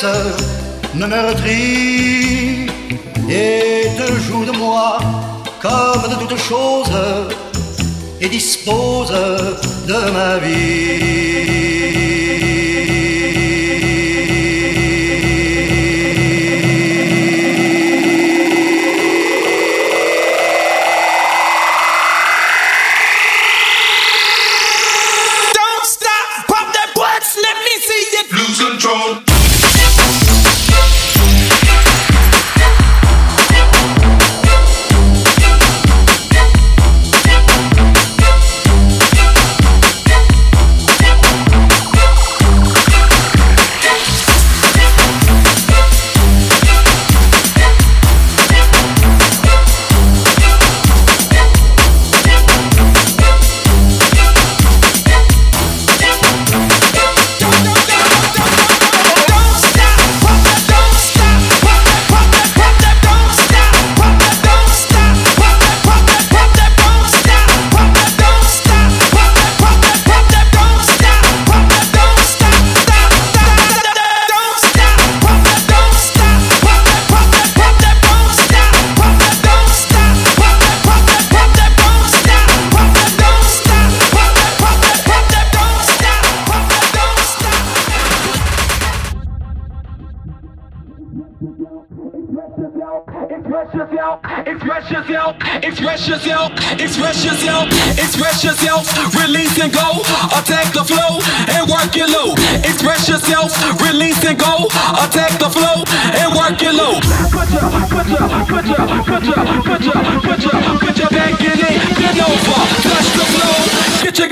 caresse ne meurtrit et te joue de moi comme de toutes choses et dispose de ma vie.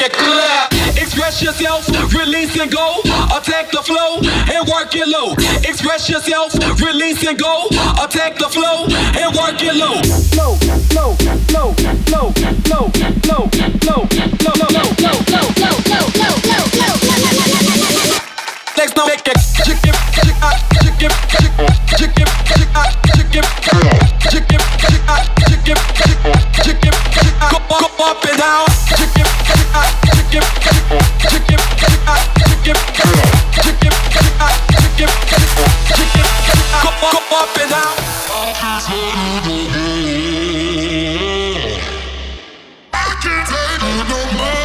make clap. Express yourself, release and go. Attack the flow and work it low. Express yourself, release and go. Attack the flow and work it low. Low, low, low, low, low, low, low, low, low, low, low, low, low, low. I can't take it no more.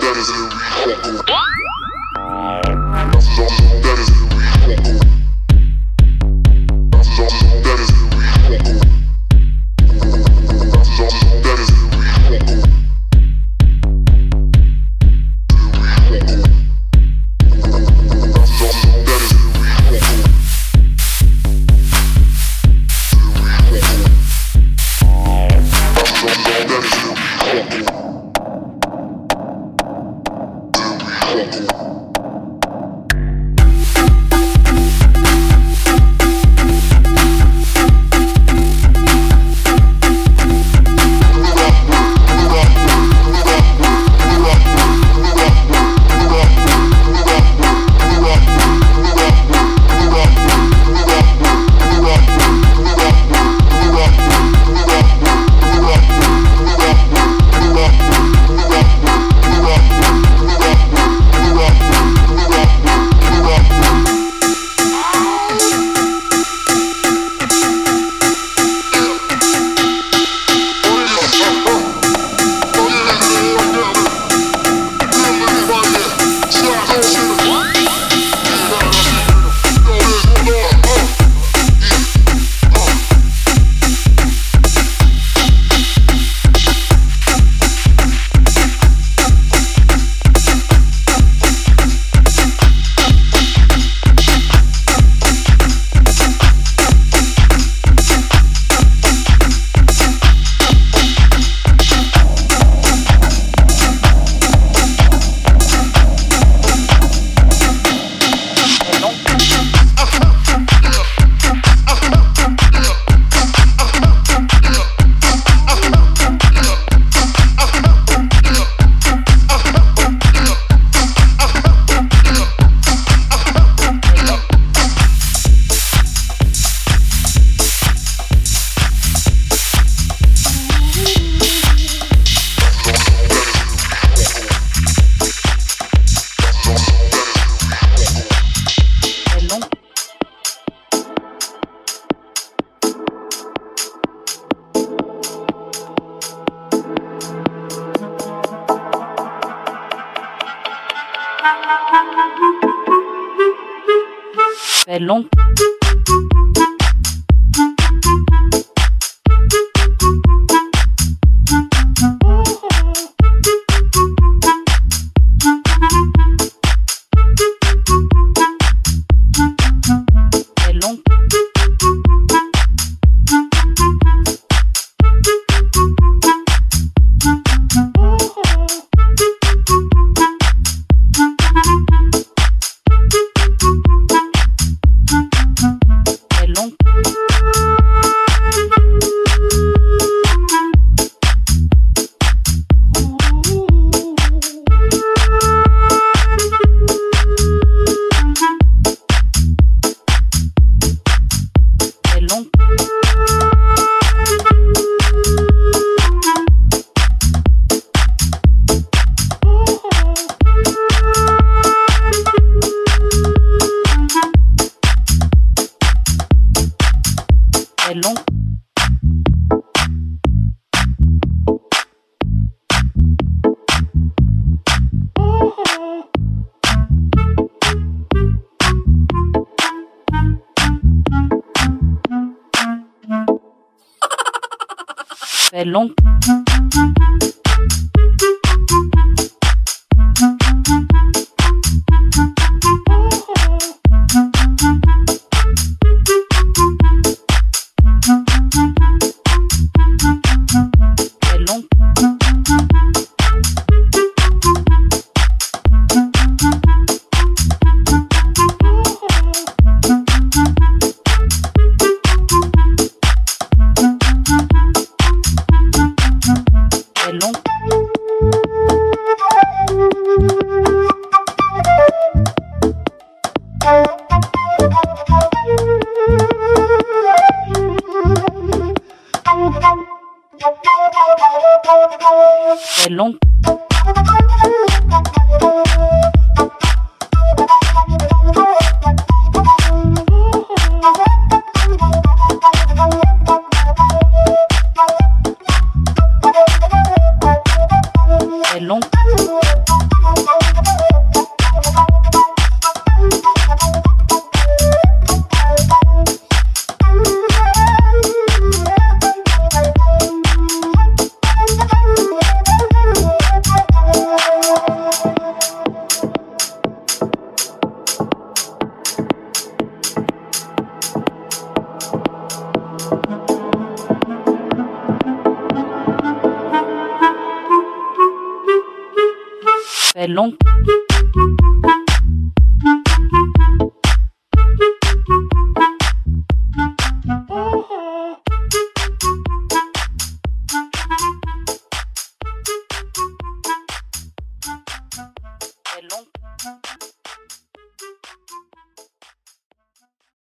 That is in recall. That is in recall. très